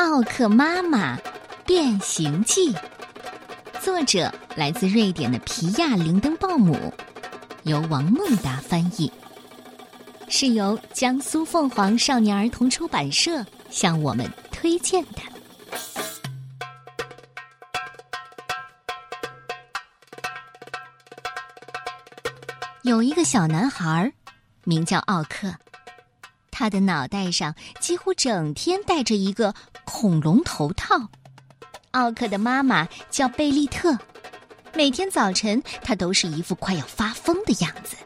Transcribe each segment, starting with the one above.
奥克妈妈变形记》，作者来自瑞典的皮亚·林登鲍姆，由王梦达翻译，是由江苏凤凰少年儿童出版社向我们推荐的。有一个小男孩，名叫奥克。他的脑袋上几乎整天戴着一个恐龙头套。奥克的妈妈叫贝利特，每天早晨她都是一副快要发疯的样子。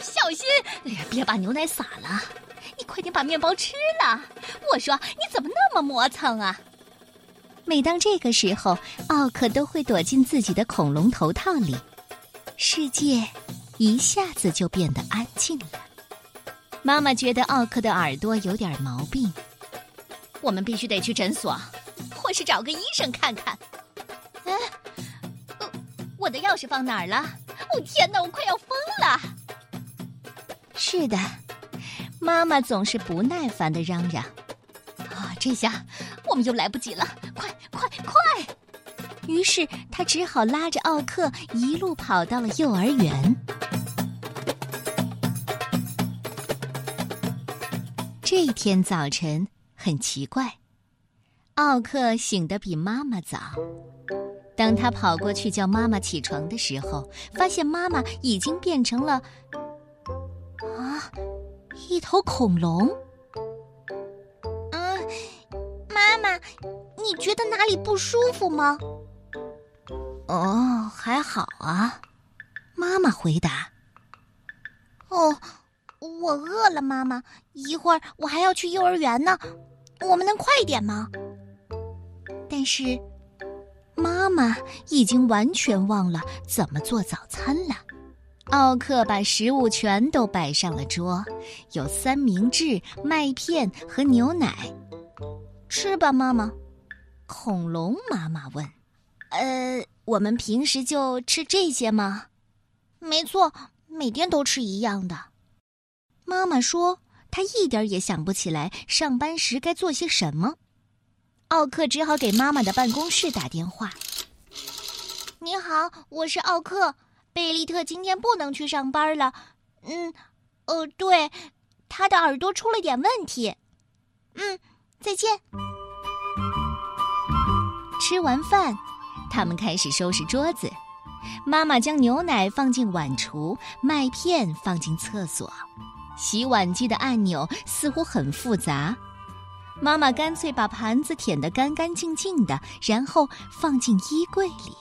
小心！哎呀，别把牛奶洒了！你快点把面包吃了！我说你怎么那么磨蹭啊？每当这个时候，奥克都会躲进自己的恐龙头套里，世界一下子就变得安静了。妈妈觉得奥克的耳朵有点毛病，我们必须得去诊所，或是找个医生看看。哎，我的钥匙放哪儿了？哦天哪，我快要疯了！是的，妈妈总是不耐烦的嚷嚷。啊，这下我们又来不及了！快快快！于是他只好拉着奥克一路跑到了幼儿园。这天早晨很奇怪，奥克醒得比妈妈早。当他跑过去叫妈妈起床的时候，发现妈妈已经变成了啊，一头恐龙。嗯，妈妈，你觉得哪里不舒服吗？哦，还好啊，妈妈回答。哦。我饿了，妈妈。一会儿我还要去幼儿园呢，我们能快一点吗？但是，妈妈已经完全忘了怎么做早餐了。奥克把食物全都摆上了桌，有三明治、麦片和牛奶。吃吧，妈妈。恐龙妈妈问：“呃，我们平时就吃这些吗？”“没错，每天都吃一样的。”妈妈说：“他一点也想不起来上班时该做些什么。”奥克只好给妈妈的办公室打电话。“你好，我是奥克。贝利特今天不能去上班了。嗯，呃，对，他的耳朵出了点问题。嗯，再见。”吃完饭，他们开始收拾桌子。妈妈将牛奶放进碗橱，麦片放进厕所。洗碗机的按钮似乎很复杂，妈妈干脆把盘子舔得干干净净的，然后放进衣柜里。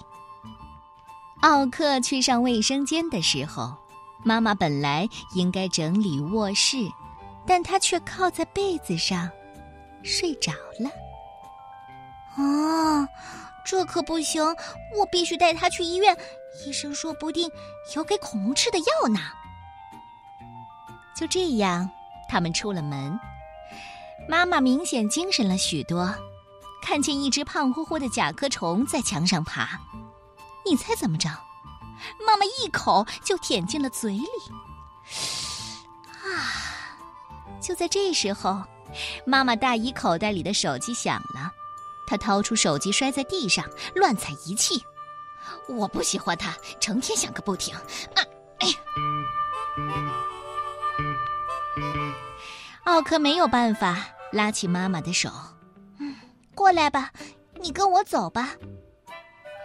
奥克去上卫生间的时候，妈妈本来应该整理卧室，但她却靠在被子上睡着了。啊，这可不行！我必须带他去医院，医生说不定有给恐龙吃的药呢。就这样，他们出了门。妈妈明显精神了许多，看见一只胖乎乎的甲壳虫在墙上爬。你猜怎么着？妈妈一口就舔进了嘴里。啊！就在这时候，妈妈大衣口袋里的手机响了。她掏出手机，摔在地上，乱踩一气。我不喜欢他，成天响个不停。啊！奥克没有办法拉起妈妈的手，嗯，过来吧，你跟我走吧。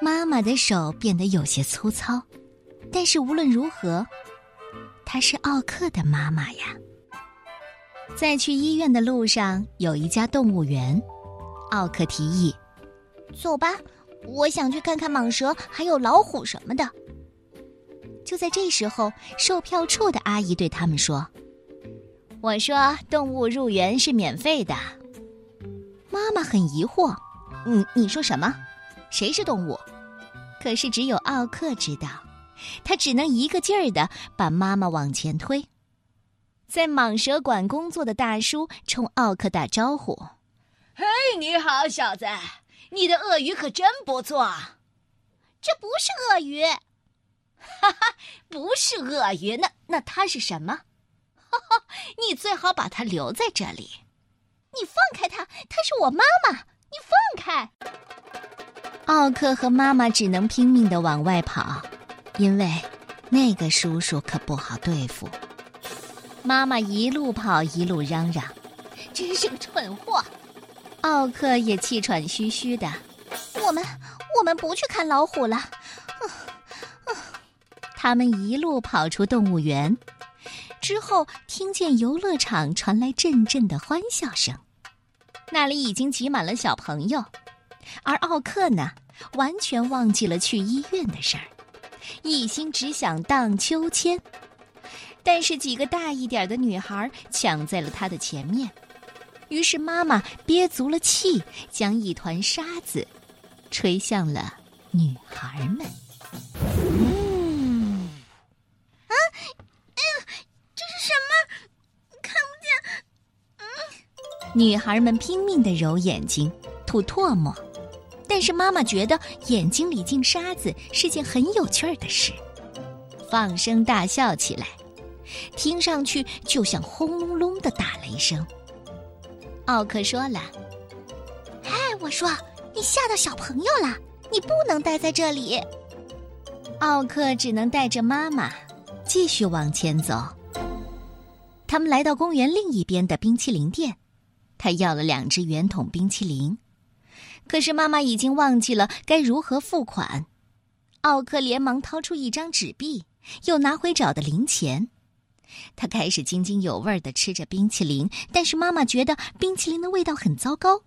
妈妈的手变得有些粗糙，但是无论如何，她是奥克的妈妈呀。在去医院的路上，有一家动物园，奥克提议：“走吧，我想去看看蟒蛇，还有老虎什么的。”就在这时候，售票处的阿姨对他们说。我说动物入园是免费的，妈妈很疑惑，你你说什么？谁是动物？可是只有奥克知道，他只能一个劲儿的把妈妈往前推。在蟒蛇馆工作的大叔冲奥克打招呼：“嘿，你好，小子，你的鳄鱼可真不错。”这不是鳄鱼，哈哈，不是鳄鱼，那那它是什么？哈哈，你最好把它留在这里。你你放开他，他是我妈妈！你放开！奥克和妈妈只能拼命的往外跑，因为那个叔叔可不好对付。妈妈一路跑一路嚷嚷：“真是个蠢货！”奥克也气喘吁吁的。我们我们不去看老虎了。他们一路跑出动物园，之后听见游乐场传来阵阵的欢笑声，那里已经挤满了小朋友，而奥克呢，完全忘记了去医院的事儿，一心只想荡秋千。但是几个大一点的女孩抢在了他的前面，于是妈妈憋足了气，将一团沙子吹向了女孩们。女孩们拼命的揉眼睛、吐唾沫，但是妈妈觉得眼睛里进沙子是件很有趣儿的事，放声大笑起来，听上去就像轰隆隆的打雷声。奥克说了：“哎，我说你吓到小朋友了，你不能待在这里。”奥克只能带着妈妈继续往前走。他们来到公园另一边的冰淇淋店。他要了两只圆筒冰淇淋，可是妈妈已经忘记了该如何付款。奥克连忙掏出一张纸币，又拿回找的零钱。他开始津津有味的吃着冰淇淋，但是妈妈觉得冰淇淋的味道很糟糕，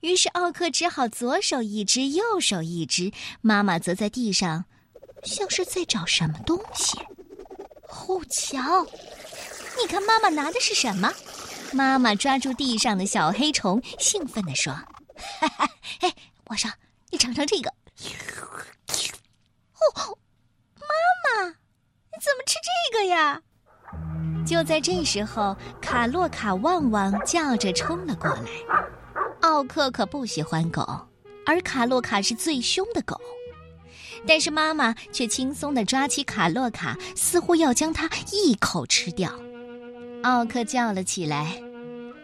于是奥克只好左手一只，右手一只。妈妈则在地上，像是在找什么东西。哦，瞧，你看妈妈拿的是什么？妈妈抓住地上的小黑虫，兴奋地说：“嘿，我说，你尝尝这个。”哦，妈妈，你怎么吃这个呀？就在这时候，卡洛卡旺旺叫着冲了过来。奥克可不喜欢狗，而卡洛卡是最凶的狗，但是妈妈却轻松地抓起卡洛卡，似乎要将它一口吃掉。奥克叫了起来：“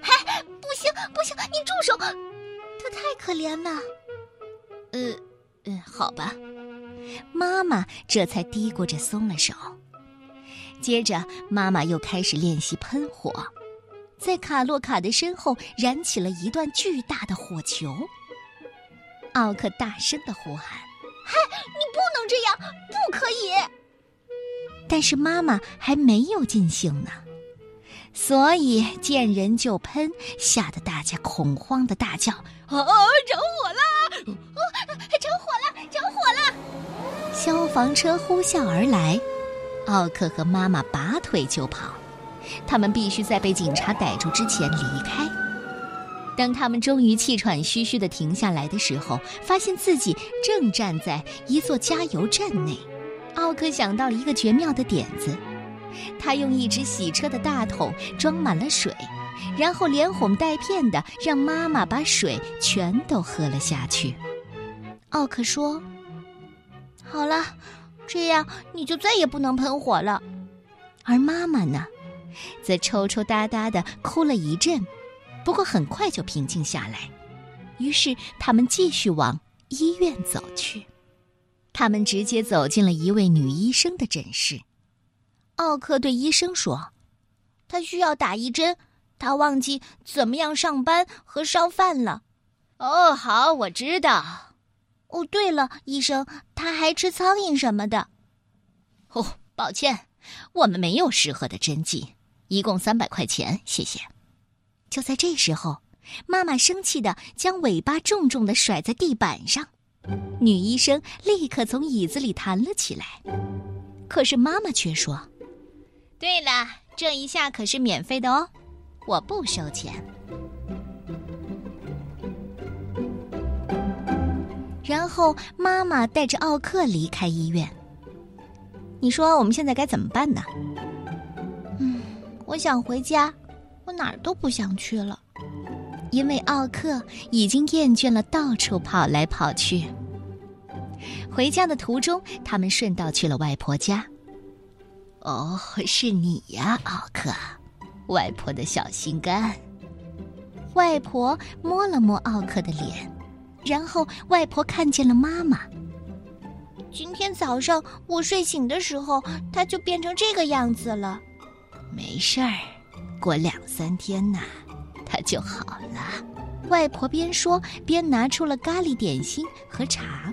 嗨，不行不行，你住手！他太可怜了。”“呃，呃，好吧。”妈妈这才嘀咕着松了手。接着，妈妈又开始练习喷火，在卡洛卡的身后燃起了一段巨大的火球。奥克大声的呼喊：“嗨，你不能这样，不可以！”但是妈妈还没有尽兴呢。所以见人就喷，吓得大家恐慌的大叫：“啊，着火了！着火了！着火了！”消防车呼啸而来，奥克和妈妈拔腿就跑，他们必须在被警察逮住之前离开。当他们终于气喘吁吁的停下来的时候，发现自己正站在一座加油站内。奥克想到了一个绝妙的点子。他用一只洗车的大桶装满了水，然后连哄带骗的让妈妈把水全都喝了下去。奥克说：“好了，这样你就再也不能喷火了。”而妈妈呢，则抽抽搭搭的哭了一阵，不过很快就平静下来。于是他们继续往医院走去。他们直接走进了一位女医生的诊室。奥克对医生说：“他需要打一针，他忘记怎么样上班和烧饭了。”哦，好，我知道。哦，对了，医生，他还吃苍蝇什么的。哦，抱歉，我们没有适合的针剂，一共三百块钱，谢谢。就在这时候，妈妈生气的将尾巴重重的甩在地板上，女医生立刻从椅子里弹了起来，可是妈妈却说。对了，这一下可是免费的哦，我不收钱。然后妈妈带着奥克离开医院。你说我们现在该怎么办呢？嗯，我想回家，我哪儿都不想去了，因为奥克已经厌倦了到处跑来跑去。回家的途中，他们顺道去了外婆家。哦，是你呀，奥克，外婆的小心肝。外婆摸了摸奥克的脸，然后外婆看见了妈妈。今天早上我睡醒的时候，它就变成这个样子了。没事儿，过两三天呐，它就好了。外婆边说边拿出了咖喱点心和茶。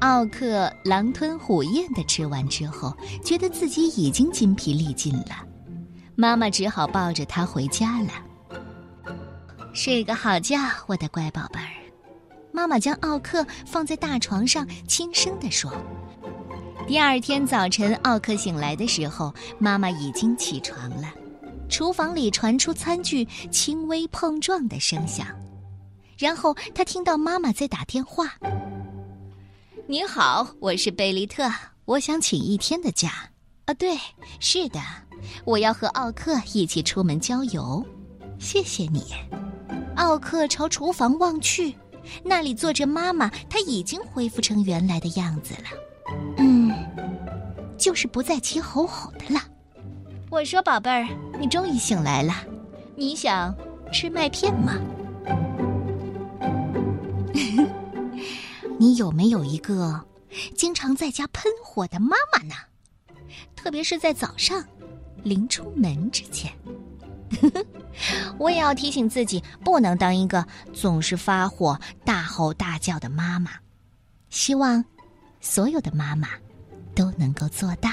奥克狼吞虎咽的吃完之后，觉得自己已经筋疲力尽了。妈妈只好抱着他回家了。睡个好觉，我的乖宝贝儿。妈妈将奥克放在大床上，轻声地说：“第二天早晨，奥克醒来的时候，妈妈已经起床了。厨房里传出餐具轻微碰撞的声响，然后他听到妈妈在打电话：‘你好，我是贝利特，我想请一天的假。’啊，对，是的，我要和奥克一起出门郊游。谢谢你。”奥克朝厨房望去。那里坐着妈妈，她已经恢复成原来的样子了。嗯，就是不再起吼吼的了。我说：“宝贝儿，你终于醒来了，你想吃麦片吗？”你有没有一个经常在家喷火的妈妈呢？特别是在早上，临出门之前。我也要提醒自己，不能当一个总是发火、大吼大叫的妈妈。希望所有的妈妈都能够做到。